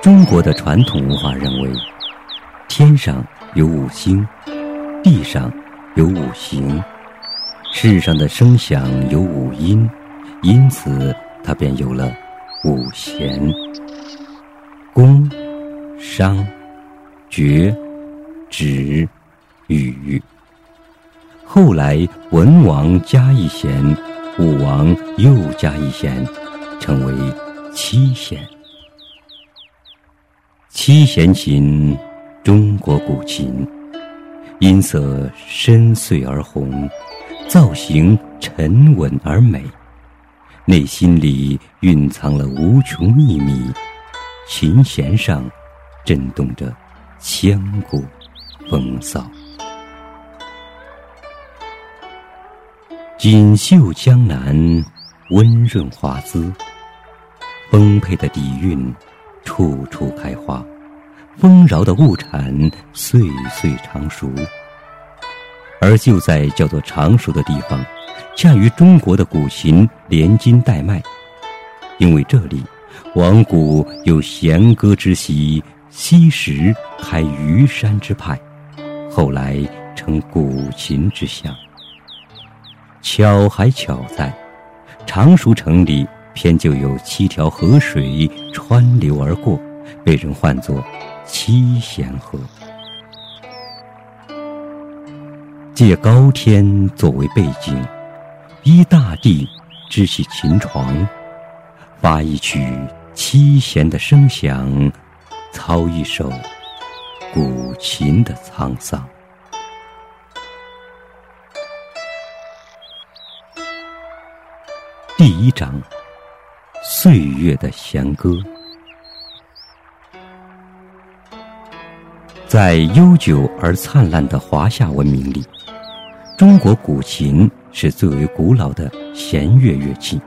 中国的传统文化认为天上有五星，地上有五行，世上的声响有五音，因此它便有了五弦。工商。角、徵、羽。后来文王加一弦，武王又加一弦，成为七弦。七弦琴，中国古琴，音色深邃而红，造型沉稳而美，内心里蕴藏了无穷秘密。琴弦上震动着千古风骚。锦绣江南，温润华姿，丰沛的底蕴，处处开花，丰饶的物产，岁岁常熟。而就在叫做常熟的地方，恰与中国的古琴连筋带脉，因为这里，往古有弦歌之习，昔时开虞山之派，后来成古琴之乡。巧还巧在，常熟城里偏就有七条河水穿流而过，被人唤作七弦河。借高天作为背景，依大地支起琴床，发一曲七弦的声响，操一首古琴的沧桑。第一章：岁月的弦歌。在悠久而灿烂的华夏文明里，中国古琴是最为古老的弦乐乐器。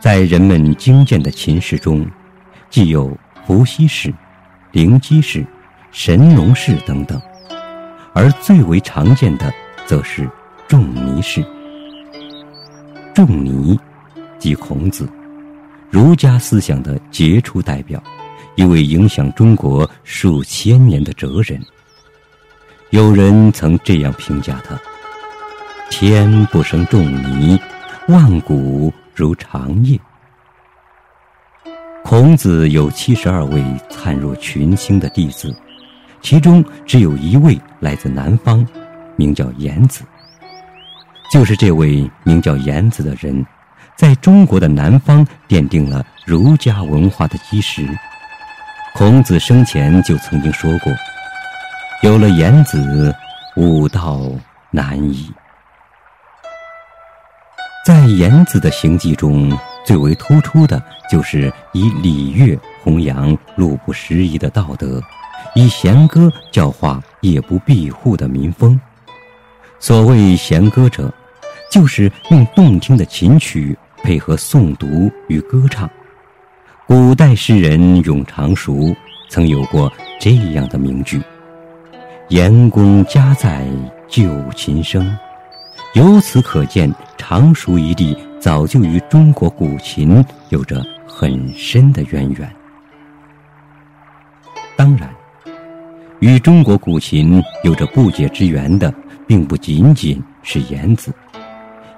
在人们精建的琴室中，既有伏羲氏、灵基氏、神农氏等等，而最为常见的，则是仲尼氏。仲尼，即孔子，儒家思想的杰出代表，一位影响中国数千年的哲人。有人曾这样评价他：“天不生仲尼，万古如长夜。”孔子有七十二位灿若群星的弟子，其中只有一位来自南方，名叫颜子。就是这位名叫颜子的人，在中国的南方奠定了儒家文化的基石。孔子生前就曾经说过：“有了颜子，武道难矣。”在颜子的行迹中，最为突出的就是以礼乐弘扬路不拾遗的道德，以弦歌教化夜不闭户的民风。所谓弦歌者，就是用动听的琴曲配合诵读与歌唱。古代诗人咏常熟曾有过这样的名句：“严公家在旧琴声。”由此可见，常熟一地早就与中国古琴有着很深的渊源。当然，与中国古琴有着不解之缘的，并不仅仅是颜子。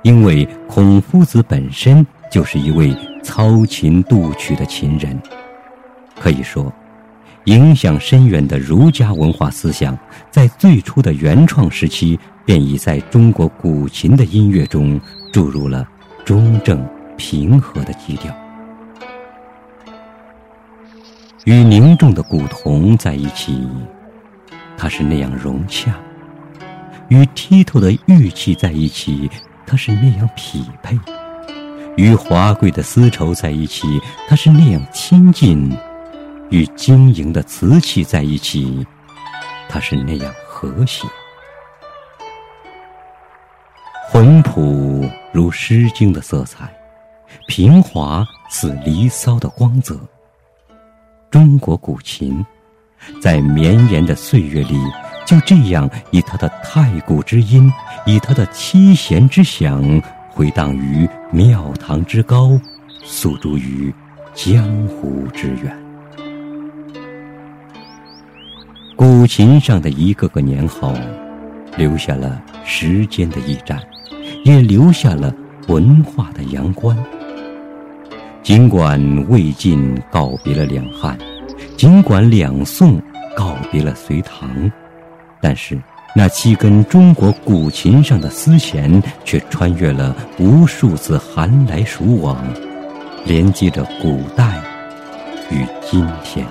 因为孔夫子本身就是一位操琴度曲的琴人，可以说，影响深远的儒家文化思想，在最初的原创时期便已在中国古琴的音乐中注入了中正平和的基调。与凝重的古铜在一起，它是那样融洽；与剔透的玉器在一起。它是那样匹配，与华贵的丝绸在一起；它是那样亲近，与晶莹的瓷器在一起；它是那样和谐。浑朴如《诗经》的色彩，平滑似《离骚》的光泽。中国古琴，在绵延的岁月里。就这样，以它的太古之音，以它的七弦之响，回荡于庙堂之高，诉诸于江湖之远。古琴上的一个个年号，留下了时间的驿站，也留下了文化的阳关。尽管魏晋告别了两汉，尽管两宋告别了隋唐，但是那七根中国古琴上的丝弦，却穿越了无数次寒来暑往，连接着古代与今天。